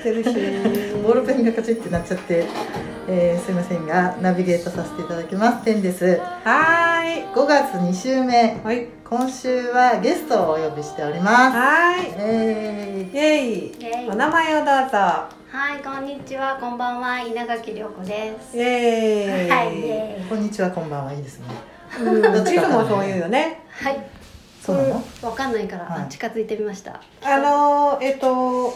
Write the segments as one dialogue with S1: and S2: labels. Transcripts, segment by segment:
S1: ってるし
S2: ボールペンがカチッってなっちゃって、えーすいませんがナビゲートさせていただきます。天です。
S1: はーい。
S2: 5月2週目。
S1: はい。
S2: 今週はゲストをお呼びしております。
S1: はーい。
S2: え
S1: イ。エイ。
S3: イエイ。
S1: お名前をどうぞ。
S3: はい、こんにちは、こんばんは、稲垣涼子です。
S1: イエーイ、
S3: はい、イエーイ。
S2: ーこんにちは。こんばんはいいですね。
S1: うん、
S2: どっちか
S1: いつもそう言うよね。
S3: はい、
S2: そうなの？
S3: わかんないから、
S2: はい。
S3: あ近づいてみました。
S1: あのーえっと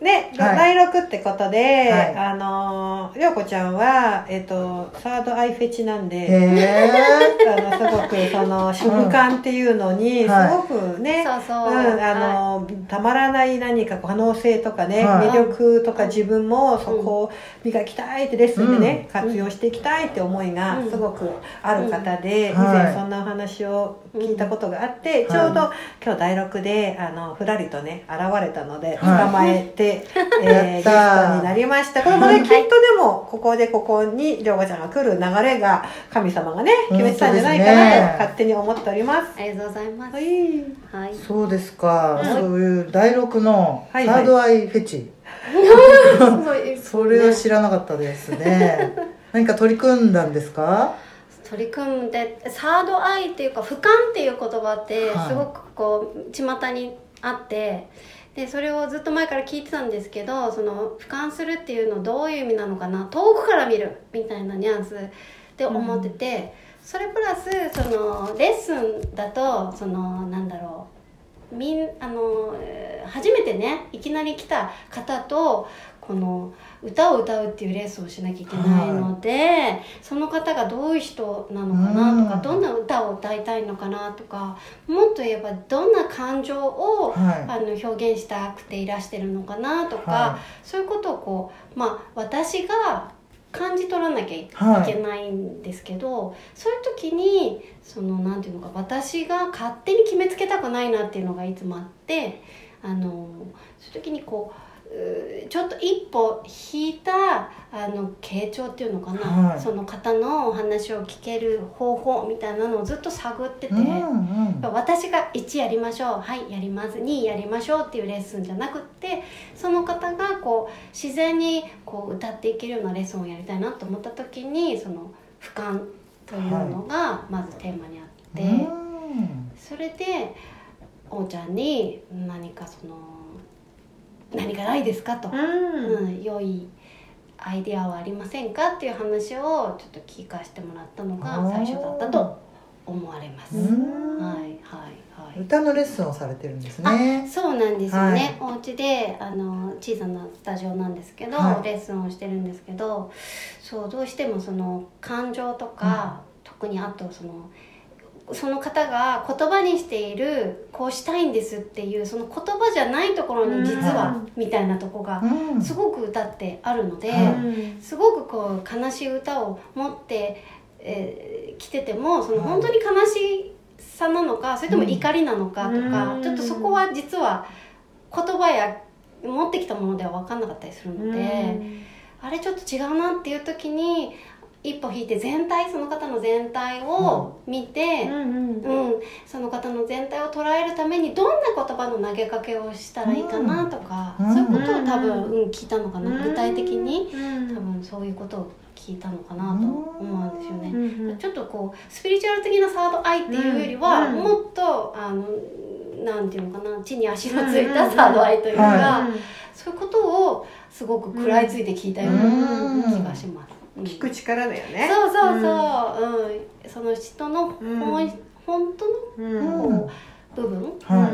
S1: ね、
S2: はい。
S1: 第六ってことで、
S2: はい。
S1: あのー、りょうこちゃんは、えっと、サードアイフェチなんで、
S2: へ
S1: あのすごくその食感っていうのにす
S2: はい。
S1: ごくね、
S3: そうそう。
S1: うん、あ
S3: は
S1: の、たまらない何か可能性とかね、
S2: はい。
S1: 魅力とか自分もそこを磨きたいってレッスンでね、
S3: うん。
S1: 活用していきたいって思いが
S3: うん。
S1: すごくある方で、
S2: うん。はい。
S1: 以前そんなお話を聞いたことがあって、
S2: ん。
S1: ちょうど今日第六であのふらりとね現れたので捕
S2: はい。
S1: まえて、えーゲストになりました。これもね、きっとでもここでここに涼子ちゃんが来る流れが神様がね決めてたんじゃないかなと勝手に思っております。
S3: ありがとうございます。
S1: は
S3: はい。
S1: い
S2: そうですか、
S3: うん
S2: そういう第六のサードアイフェチ、それは知らなかったですね。何か取り組んだんですか？
S3: 取り組んで、サードアイっていうか、俯瞰っていう言葉って
S2: はい、
S3: すごくこう、巷にあって。でそれをずっと前から聞いてたんですけどその俯瞰するっていうのどういう意味なのかな？遠くから見るみたいなニュアンスで思ってて、それプラスそのレッスンだとそのなんだろうみんあの初めてねいきなり来た方とこの歌を歌うっていうレッスンをしなきゃいけないので、その方がどういう人なのかなとか、
S2: うん。
S3: どんな歌を歌いたいのかなとかもっと言えばどんな感情を、
S2: はい。
S3: あの表現したくていらしてるのかなとか、
S2: は
S3: そういうことをこうまあ私が感じ取らなきゃい
S2: はい
S3: けないんですけど、そういう時にそのなんていうのか私が勝手に決めつけたくないなっていうのがいつもあってあのそういう時にこうちょっと一歩引いたあの傾聴っていうのかな、
S2: はい。
S3: その方のお話を聞ける方法みたいなのをずっと探ってて。
S2: うんうん。
S3: 私が1やりましょうはいやります2やりましょうっていうレッスンじゃなくってその方がこう自然にこう歌っていけるようなレッスンをやりたいなと思った時にその俯瞰というのがまずテーマにあって、
S2: うん。
S3: それでおーちゃんに何かその何かないですかと、
S1: うん。
S3: うん、良いアイデアはありませんかっていう話をちょっと聞かせてもらったのが最初だったと思われます。
S2: うん。
S3: はいはいはい。
S2: 歌のレッスンをされてるんですね。
S3: そうなんですよね、お家であの小さなスタジオなんですけど、
S2: はい。
S3: レッスンをしてるんですけどそうどうしてもその感情とか、特にあとそのその方が言葉にしているこうしたいんですっていうその言葉じゃないところに実は、みたいなとこが
S2: うん。
S3: すごく歌ってあるので、
S2: は
S3: すごくこう悲しい歌を持って、えー来ててもその本当に悲しさなのかそれとも怒りなのかとか、
S1: うん。
S3: ちょっとそこは実は言葉や持ってきたものでは分かんなかったりするので、あれちょっと違うなっていう時に一歩引いて全体その方の全体を見て、
S1: うん
S3: うんその方の全体を捉えるためにどんな言葉の投げかけをしたらいいかなとか、
S2: うん。
S3: そういうことを多分、
S1: うん
S3: うん、聞いたのかな、具体的に。
S1: うん。
S3: 多分そういうことを聞いたのかなと思うんですよね。
S1: うん
S3: ちょっとこうスピリチュアル的なサードアイっていうよりは、
S1: うん
S3: もっとあのなんていうのかな地に足のついたサードアイというか、
S2: は
S3: そういうことをすごく食らいついて聞いたよう
S2: うん
S3: な気がします。うん。
S1: 聞く力だよね。
S3: そうそうそう、うん。その人の本,、
S1: うん。
S3: 本当の部分？
S2: は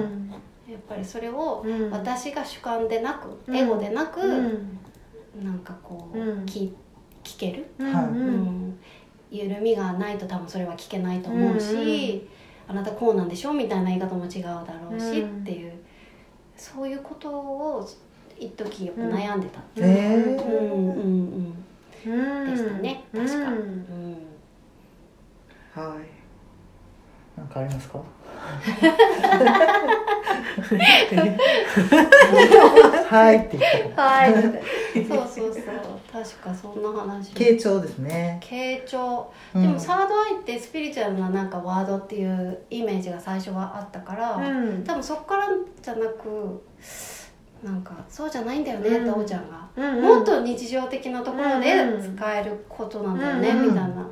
S2: い。
S3: やっぱりそれを
S1: うん。
S3: 私が主観でなく、
S1: うん。
S3: エゴでなく、
S1: うん。
S3: なんかこう、
S1: うん。
S3: 聞聞ける、
S1: うん
S2: はい。
S3: うん。緩みがないと多分それは聞けないと思うし、あなたこうなんでしょみたいな言い方も違うだろうし、
S1: うん
S3: っていうそういうことを一時やっぱ悩んでたっていう、うんうんうんでしたね確か。
S1: うん。
S3: うん
S1: はい。
S2: なんかありますか？はいって言った。
S3: はい。そうそうそう。確かそんな話。
S2: 傾聴ですね。
S3: 傾聴。
S2: うん。
S3: でもサードアイってスピリチュアルななんかワードっていうイメージが最初はあったから、
S1: うん。
S3: 多分そこからじゃなくなんかそうじゃないんだよねって
S1: うん
S3: おちゃんが、
S1: うん
S3: もっと日常的なところで
S1: うん
S3: 使えることなんだよね、
S1: うん
S3: みたいな。
S2: うん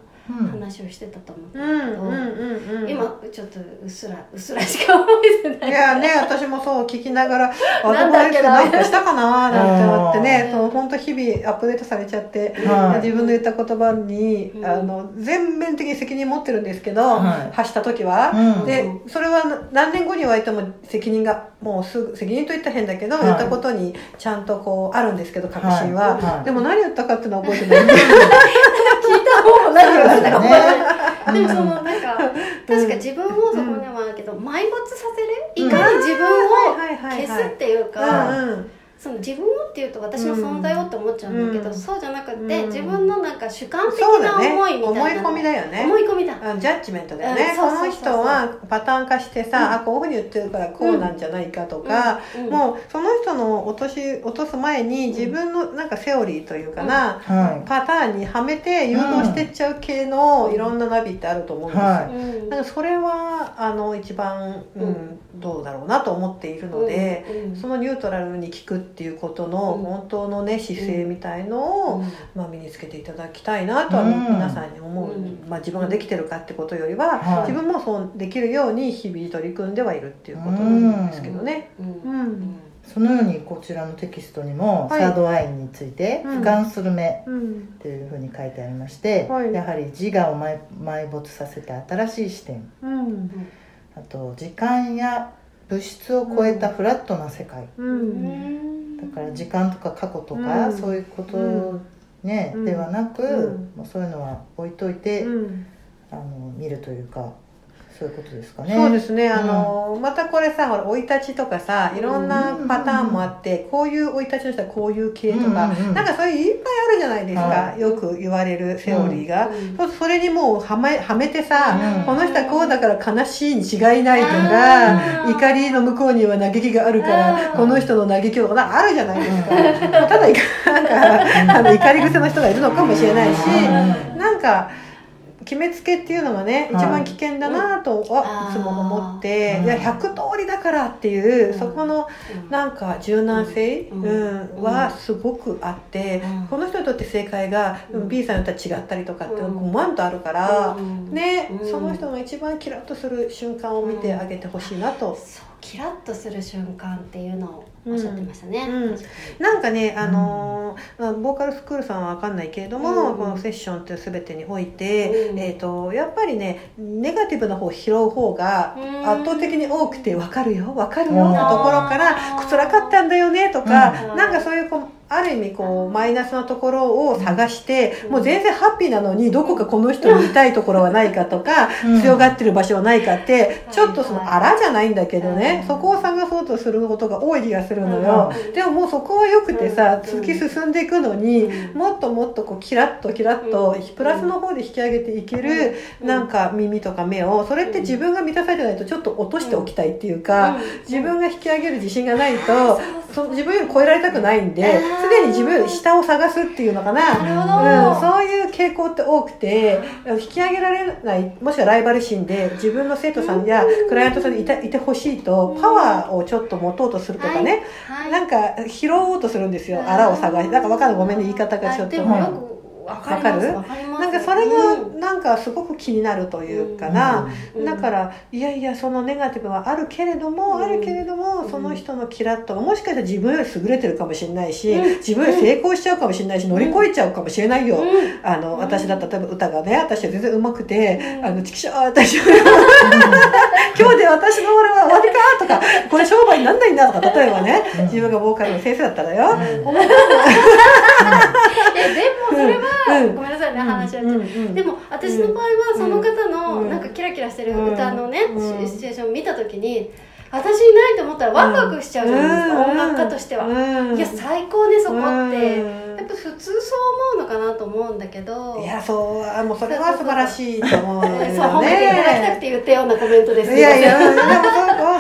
S3: 話をしてたと思うんだ
S1: うん
S3: けど、今ちょっとうっすらうっすらしか思えてない。
S1: いやね、私もそう聞きながら、ア
S3: なんだっけな
S1: かしたかななんて思ってね
S3: う、ん。
S1: そう本当日々アップデートされちゃって、
S2: はい。
S1: 自分の言った言葉に、
S3: うん。
S1: あの全面的に責任持ってるんですけど、
S2: はい。
S1: 発した時は、
S2: うん。
S1: でそれは何年後に言われても責任がもうすぐ責任と言ったら変だけど、
S2: はい。
S1: 言ったことにちゃんとこうあるんですけど確信は、
S2: はい。はい。
S1: でも何言ったかっていうのは覚えてない。んで
S3: 聞いた方も何を言ったかでもそのなんか確か自分をそこにもあるけど埋没させる？いかに自分を消すっていう
S1: う
S3: か、その自分をっていうと私の存在をって思っちゃうんだけど、
S1: うん。
S3: そうじゃなくて、
S1: うん。
S3: 自分のなんか主観的な思いみたいな
S1: 思い込みだよね。
S3: 思い込みだ。
S1: あジャッジメントだよね、この人はパターン化してさ、あこういうふうに言ってるからこうなんじゃないかとか、
S3: うん。うん。
S1: もうその人の落とし落とす前に自分のなんかセオリーというかな、
S2: は
S1: パターンにはめて誘導してっちゃう系のいろんなナビってあると思うんですよ、
S2: は
S3: うん。
S1: なんかそれはあの一番、うん
S3: うん。
S1: どうだろうなと思っているので、
S3: うん。
S1: そのニュートラルに聞くっていうことの
S3: うん。
S1: 本当のね姿勢みたいのを、
S3: うん。
S1: まあ、身につけていただきたいなとは
S2: うん。
S1: 皆さんに思う、
S3: うん。
S1: まあ、自分ができてるかってことよりは、
S2: はい。
S1: 自分もそうできるように日々取り組んではいるっていうことなんですけどね。
S3: うん。
S1: うん。
S2: そのようにこちらのテキストにも、
S1: はい。
S2: サードアイについて
S1: うん。
S2: 俯瞰する目
S1: うん。
S2: っていうふうに書いてありまして、
S1: はい。
S2: やはり自我を埋埋没させて新しい視点。
S1: うん。
S2: あと時間や物質を超えたフラットな世界、
S1: う
S3: うん。ん
S2: だから時間とか過去とか、
S1: うん。
S2: そういうこと、
S1: うん。
S2: ね
S1: うん。
S2: ではなく、
S1: うん。
S2: もうそういうのは置いといて、
S1: うん。
S2: あの見るというかそういうことですかね。
S1: そうですね、あのまたこれさほら生い立ちとかさいろんな
S2: うん
S1: パターンもあって、こういう生い立ちの人はこういう系とか、
S2: うんうんうん。
S1: なんかそういういっぱいあるじゃないですか、
S2: は
S1: よく言われるセオリーが、
S3: うん。
S1: それにもうはめはめてさ、
S2: うん。
S1: この人はこうだから悲しいに違いないと
S3: あ
S1: か、
S3: ー
S1: 怒りの向こうには嘆きがあるから、
S3: うん。
S1: この人の嘆きとかあるじゃないですか、ただなんかあの怒り癖の人がいるのかもしれないし、
S2: うん。
S1: なんか決めつけっていうのがね、
S2: はい。
S1: 一番危険だなとはいつも思って、
S2: うん
S1: いや100通りだからっていう、
S3: うん。
S1: そこのなんか柔軟性、
S3: うん。
S1: うんはすごくあって、
S3: うん。
S1: この人にとって正解が、
S3: うん。
S1: B さんにとっては違ったりとかって
S3: うん。
S1: 5万とあるから、
S3: うん。
S1: ね、
S3: うん。
S1: その人が一番キラッとする瞬間を見てあげてほしいなと。
S3: そうキラッとする瞬間っていうのをおっしゃってましたね、
S1: うん。なんかね、あのーまあボーカルスクールさんは分かんないけれども、
S3: うん。
S1: このセッションっていう全てにおいて、
S3: うん。
S1: えー、とやっぱりねネガティブな方を拾う方が
S3: うん。
S1: 圧倒的に多くて分かるよ分かるよ
S2: うん
S1: のところから
S3: あー
S1: 辛かったんだよねとか、
S3: うん。
S1: なんかそういうこうある意味こうマイナスなところを探して、
S3: うん。
S1: もう全然ハッピーなのにどこかこの人に痛いところはないかとか、
S2: うん。
S1: 強がってる場所はないかってちょっとその
S3: はい
S1: あらじゃないんだけどね、
S3: うん。
S1: そこを探そうとすることが多い気がするのよ、
S3: うん。
S1: でももうそこはよくてさ、
S3: うん。
S1: 突き進んでいくのに、
S3: うん。
S1: もっともっとこうキラッとキラッと
S3: うん。
S1: プラスの方で引き上げていける、
S3: うん。
S1: なんか耳とか目をそれって自分が満たされてないとちょっと落としておきたいっていうか、
S3: うん。
S1: 自分が引き上げる自信がないと、そ自分より超えられたくないんですでに自分下を探すっていうのかな。
S3: なるほど、
S1: うん、そういう傾向って多くて引き上げられないもしくはライバル心で自分の生徒さんやクライアントさんにいたいてほしいとパワーをちょっと持とうとするとかね、
S3: はい。
S1: なんか拾おうとするんですよ。
S3: うん
S1: あらを探しなんかわかんないごめんね言い方がちょっと。
S3: あでもよくわかります。
S1: わ
S3: わかります。
S1: なんかそれが
S3: うん。
S1: なんかすごく気になるというかな、
S3: うん。
S1: だからいやいやそのネガティブはあるけれども、
S3: うん。
S1: あるけれどもその人のキラッとがもしかしたら自分より優れてるかもしれないし、
S3: うん。
S1: 自分より成功しちゃうかもしれないし乗り越えちゃうかもしれないよ、
S3: うん。
S1: あの私だったら例えば歌がね私は全然上手くて「
S3: うん。
S1: あのチキショー私は 今日で私の俺は終わりか」とか「これ商売になんないんだ」とか例えばね
S2: うん。
S1: 自分がボーカルの先生だったらよ、
S3: でもそれは、
S1: うん。
S3: ごめんなさいね話しちゃって、
S1: う
S3: でも私の場合はその方の
S1: うん。
S3: なんかキラキラしてる歌のね、
S1: うん。
S3: シシチュエーションを見た時に私いないと思ったらワクワクしちゃうじゃないですか、
S1: うん。
S3: 音楽家としては、
S1: うん。
S3: いや最高ねそこって、
S1: うん。
S3: やっぱ普通そう思うのかなと思うんだけど。
S1: いやそうあもうそれは素晴らしいと思うね。
S3: え ーそう褒めていただきたくて言ったようなコメントです
S1: いやいや、うんでも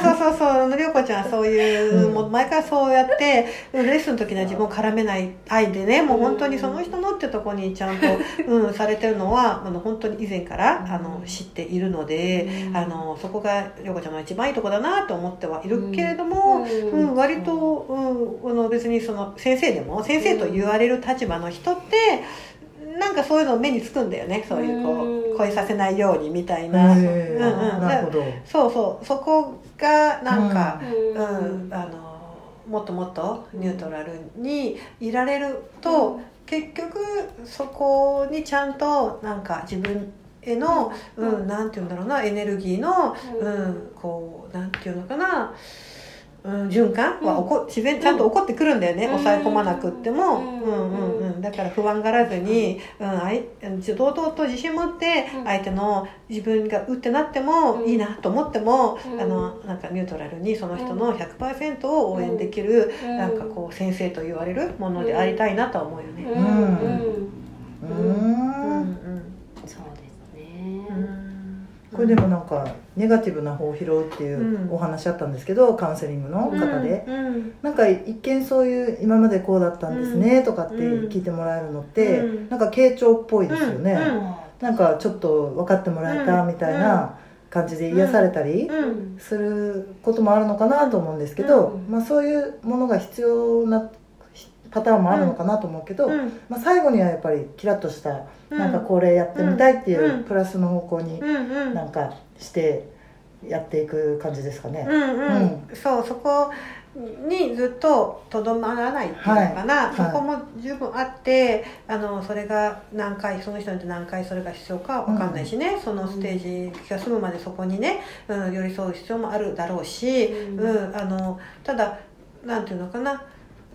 S1: そうそうそうそうそう涼子ちゃんそういう、
S2: うん
S1: もう前からそうやってレッスンの時には自分を絡めない愛でねもう本当にその人のってとこにちゃんと、うん、されてるのはあの本当に以前からあの知っているので、
S3: うん。
S1: あのそこが涼子ちゃんの一番いいとこだなと思ってはいるけれども、うん。割と、うん、あの別にその先生でも先生と言われる立場の人ってなんかそういうの目につくんだよねそういうこ
S3: うん
S1: う恋させないようにみたいな。
S2: へ
S1: うんうん。
S2: ーなるほど。
S1: そうそう。そこがなんか、
S3: う
S1: うんあのもっともっとニュートラルにいられると、結局そこにちゃんとなんか自分への、う
S3: うん
S1: んなんて言うんだろうなエネルギーの、
S3: う
S1: うんんこうなんていうのかな、うん、循環は起こ自然ちゃんと起こってくるんだよね、
S3: うん。
S1: 抑え込まなくっても、
S3: う
S1: うんんうん。うん、だから不安がらずに、うん、あい堂々と自信持って
S3: うん。
S1: 相手の自分がうってなっても
S3: うん。
S1: いいなと思っても、
S3: うん。
S1: あのなんかニュートラルにその人の100%を応援できる、
S3: うん。
S1: なんかこう先生と言われるものでありたいなとは思うよね。
S3: うん。うん
S2: う
S1: うん
S2: ー
S1: うん
S3: そうですね
S1: うん
S2: これでもなんかネガティブな方を拾うっていううん。お話あったんですけどカウンセリングの方で、
S1: うん。
S2: なんか一見そういう今までこうだったんですねとかって聞いてもらえるのって、
S1: うん。
S2: なんか傾聴っぽいですよね、
S1: うん。
S2: なんかちょっと分かってもらえたみたいな感じで癒されたり
S1: うん。
S2: することもあるのかなと思うんですけど、
S3: うん。
S2: まあ、そういうものが必要なパターンもあるのかなと思うけど、
S1: うん。
S2: まあ、最後にはやっぱりキラッとした
S1: うん。
S2: なんかこれやってみたいってい
S1: うん。
S2: うプラスの方向に
S1: うんうん。
S2: なんかしてやっていく感じですかね。
S1: うんうん。そうそこにずっととどまらないっていうのかな、
S2: はい。
S1: そこも十分あってあのそれが何回その人によって何回それが必要かわかんないしね、そのステージが済むまでそこにね、うん、寄り添う必要もあるだろうし、
S3: うん。
S1: うん、あのただなんていうのかな。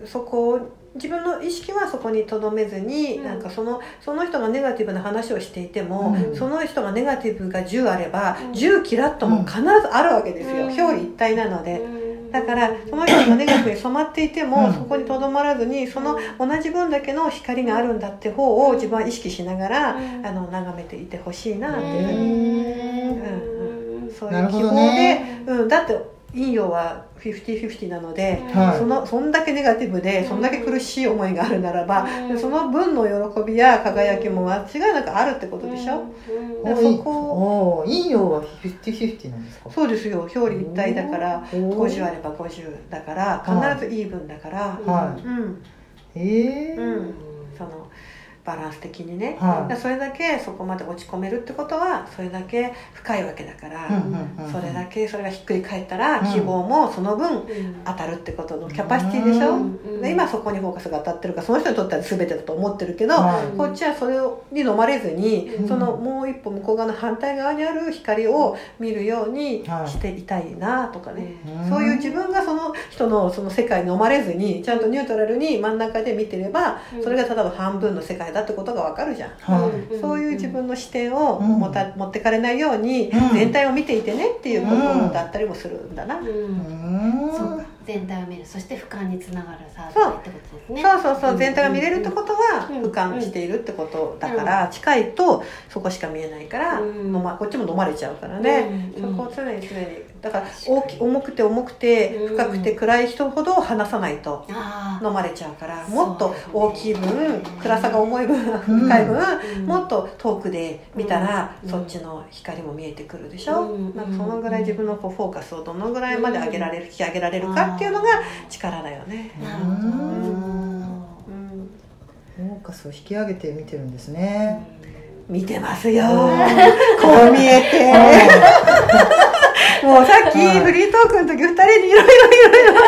S1: そこ自分の意識はそこにとどめずに、
S3: うん。
S1: なんかそのその人がネガティブな話をしていても、
S2: うん。
S1: その人がネガティブが10あれば、
S3: うん。
S1: 10キラッとも必ずあるわけですよ、
S3: うん。
S1: 表裏一体なので。
S3: うん。
S1: だからその人がネガティブに染まっていても、
S2: うん。
S1: そこにとどまらずにその同じ分だけの光があるんだって方を自分は意識しながら、
S3: うん。
S1: あの眺めていてほしいなっていう。ふうに、
S3: うん。
S1: そう
S2: ない
S1: う希望で、
S3: ね
S1: うん、だって陰陽は50-50なので、
S2: はい。
S1: そのそんだけネガティブでそんだけ苦しい思いがあるならば、
S3: うん。
S1: その分の喜びや輝きも間違いなくあるってことでしょ、
S3: うん。
S1: でそこ
S2: おー陰陽は50-50なんですか？
S1: そうですよ。表裏一体だから
S2: おー。
S1: 50あれば50だから必ずイーブンだから、
S2: は
S1: うん。
S2: いへえ
S1: うん。そのバランス的にね、
S2: はい。
S1: それだけそこまで落ち込めるってことはそれだけ深いわけだから、
S2: うんうんうん
S1: それだけそれがひっくり返ったら、
S2: うん。
S1: 希望もその分
S3: うん。
S1: 当たるってことのキャパシティでしょ、
S3: うん。
S1: で今そこにフォーカスが当たってるからその人にとっては全てだと思ってるけど、
S2: はい。
S1: こっちはそれに飲まれずに、
S2: うん。
S1: そのもう一歩向こう側の反対側にある光を見るように
S2: はい。
S1: していたいなとかね、
S2: うん。
S1: そういう自分がその人のその世界に飲まれずにちゃんとニュートラルに真ん中で見てれば、
S3: うん。
S1: それがただの半分の世界だってことがわかるじゃん。
S2: はい。
S1: そういう自分の視点を
S2: うん。
S1: 持た、持ってかれないように、
S2: うん。
S1: 全体を見ていてねっていうことだったりもするんだな。
S3: うん。
S2: うーん。
S3: そう。か全体を見る。そして俯瞰につながるサってことですね。
S1: そうそうそう、
S3: ん。
S1: 全体が見れるってことは
S3: うん。
S1: 俯瞰しているってことだから、近いとそこしか見えないから、
S3: うん。
S1: 飲まこっちも飲まれちゃうからね、
S3: うん。
S1: そこを常に常にだから大き重くて重くて
S3: うん。
S1: 深くて暗い人ほど離さないと
S3: あ
S1: 飲まれちゃうからもっと大きい分暗さが重い分
S2: うん
S1: 深い分、
S3: うん。
S1: もっと遠くで見たら、
S3: うん。
S1: そっちの光も見えてくるでしょ、
S3: うん。
S1: なんかそのぐらい自分のこうフォーカスをどのぐらいまで上げられる、引き上げられるかっていうのが力だよね。
S3: あなるほど。
S1: うん。
S2: フォーカスを引き上げて見てるんですね、
S1: 見てますよ。こう見えてもうさっき
S2: はい
S1: フリートークの時二人にいろいろいろいろ。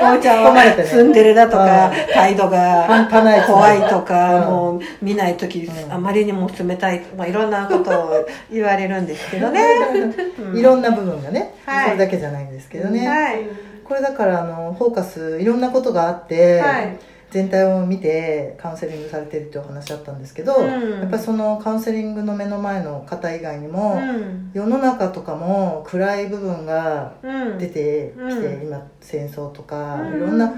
S1: おーちゃんはツンデレだとか
S2: は
S1: 態度が怖いとか
S2: うん。
S1: もう見ない時
S2: うん。
S1: あまりにも冷たいまあいろんなことを言われるんですけどね。う ん
S2: いろんな部分がね、
S1: はい。
S2: それだけじゃないんですけどね、
S1: はい。
S2: これだからあのフォーカスいろんなことがあって、
S1: はい
S2: 全体を見てカウンセリングされてるっていうお話だったんですけど、
S1: うん。
S2: やっぱりそのカウンセリングの目の前の方以外に
S1: う
S2: も、
S1: ん。
S2: 世の中とかも暗い部分が
S1: うん。
S2: 出てきて、
S1: うん。
S2: 今戦争とか、
S1: うん。
S2: いろんな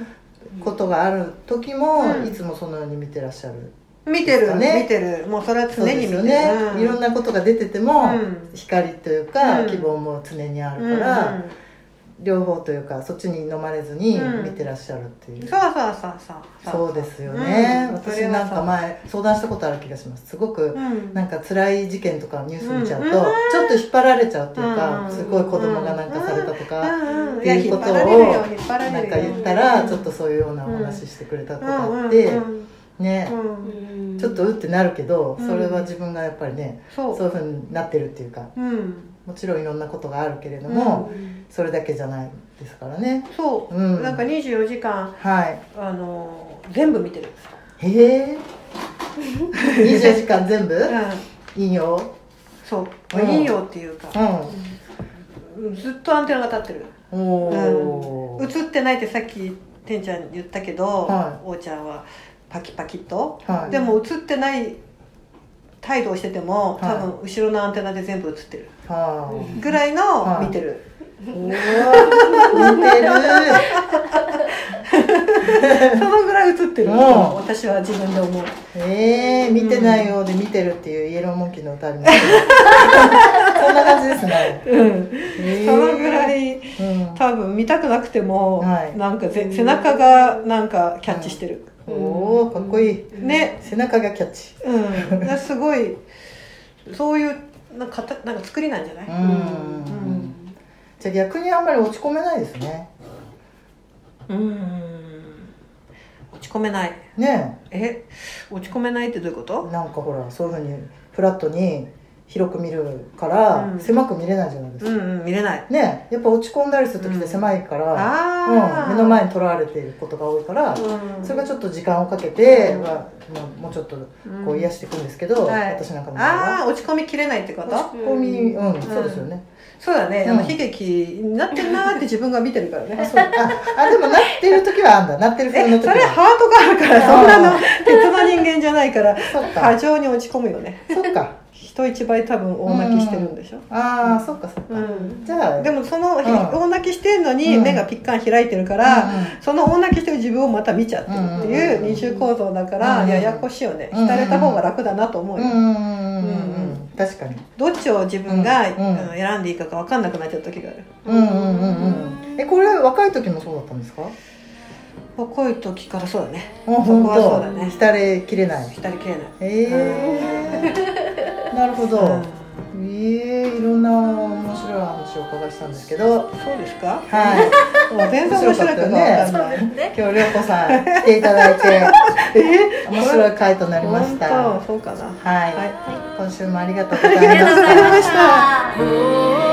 S2: ことがある時も、
S1: うん。
S2: いつもそのように見てらっしゃる。
S1: 見てる、
S2: ね。
S1: 見てる。もうそれは常に見てる。
S2: ね、
S1: うん。
S2: いろんなことが出てても、
S1: うん。
S2: 光というか、
S1: うん。
S2: 希望も常にあるから、両方というかそっちに飲まれずに
S1: うん。
S2: 見てらっしゃるっていう、
S1: そうそうそうそう。
S2: そうですよね、
S1: うん。
S2: 私なんか前相談したことある気がします。すごく
S1: うん。
S2: なんか辛い事件とかニュース見ちゃうと、
S1: うん
S2: ちょっと引っ張られちゃうっていうか、
S1: うん。
S2: すごい子供がなんかされたとか、
S1: うんうん
S2: っていうことをなんか言ったらちょっとそういうようなお話してくれたことがあって、
S1: うんうん
S2: ね、
S1: うん。うん。
S2: ちょっとうってなるけど
S1: うん。
S2: それは自分がやっぱりね、
S1: そう。
S2: そういうふうになってるっていうか。
S1: うん
S2: もちろんいろんなことがあるけれども、
S3: うん。
S2: それだけじゃないですからね。
S1: そう、
S2: うん。
S1: なんか24時間
S2: はい。
S1: あの全部見てる、
S2: へえ。24時間全部？
S1: うん、
S2: いいよ。
S1: そう、
S2: うん。
S1: いいよっていうか、
S2: う
S1: ずっとアンテナが立ってる。
S2: んおお、
S1: 映ってないってさっきてんちゃん言ったけど、
S2: は
S1: おーちゃんはパキパキと、
S2: はい。
S1: でも映ってない態度をしてても
S2: はい。
S1: 多分後ろのアンテナで全部映ってる。
S2: は
S1: ぐらい
S2: はい。
S1: の見てる、そのぐらい映ってる、
S2: うん。
S1: 私は自分で思う。
S2: えー、見てないようで見てるっていう イエローモンキーの歌ありますけどそんな感じですね、
S1: うん。
S2: えー。
S1: そのぐらい
S2: うん。
S1: 多分見たくなくても、
S2: はい。
S1: なんかぜ背中がなんかキャッチしてる、
S2: おおかっこいい。
S1: ね。
S2: 背中がキャッチ。
S1: うん。すごい。そういうなんかたなんか作りなんじゃない、
S2: うん。
S1: うん。
S2: じゃあ逆にあんまり落ち込めないですね。
S1: うん。落ち込めない。
S2: ね。
S1: え？落ち込めないってどういうこと？
S2: なんかほらそういうふうにフラットに広く見るから、
S1: うん。
S2: 狭く見れないじゃないですか、
S1: うんうん見れない。
S2: ねやっぱ落ち込んだりする時って狭いから、うん目の前にとらわれていることが多いから、
S1: うん。
S2: それがちょっと時間をかけて、
S1: うん。
S2: まあ、もうちょっと
S1: うん。
S2: こう癒していくんですけど、
S1: はい。
S2: 私なんかの
S1: あ
S2: は。
S1: あ落ち込みきれないってこと？
S2: 落ち込みうん、そうですよね、
S1: そうだね、あ
S2: うん。
S1: の悲劇になってるなーって自分が見てるから
S2: あ
S1: ね
S2: ああでもなってる時はあんだ。なってる
S1: え
S2: 風の時は
S1: それハートがあるからそんなの鉄の人間じゃないから 過剰に落ち込むよね。
S2: そっか
S1: 人一倍多分大泣きしてるんでしょ、
S2: ああそっかそっか、
S1: うん。
S2: じゃあ
S1: でもその、
S2: ん。
S1: 大泣きしてるのに
S2: うん。
S1: 目がピッカン開いてるから、
S2: うん。うん
S1: その大泣きしてる自分をまた見ちゃってるって
S2: うんうん
S1: いう
S2: うん
S1: 二重構造だから、
S2: うん。
S1: ややこしいよね。
S2: うんうん
S1: 浸れた方が楽だなと思うよ、
S2: うん。うん。うん。うん。うん。
S1: うん
S2: 確かに。
S1: どっちを自分が、
S2: うん。うん。
S1: うん選んでいいかが分かんなくなっちゃう時がある。
S2: うん。うん。うん。うん。えこれ若い時もそうだったんですか？
S1: 若い時からそうだね。
S2: あ
S1: そこ
S2: 本
S1: はそうだね。
S2: 当浸れきれない。
S1: 浸りきれない。
S2: ええなるほど、
S1: うん。
S2: ええいろんな面白い話をお伺いしたんですけど。
S1: そうですか？
S2: はい。
S1: もう全然面白いか分かんない、
S3: ね。
S2: 今日涼子さん来ていただいて。
S1: え？
S2: 面白い回となりました。
S1: そうかな。
S2: はい、
S1: はい。
S2: 今週もありがとうござい
S3: ありがとうございま
S2: まし
S3: た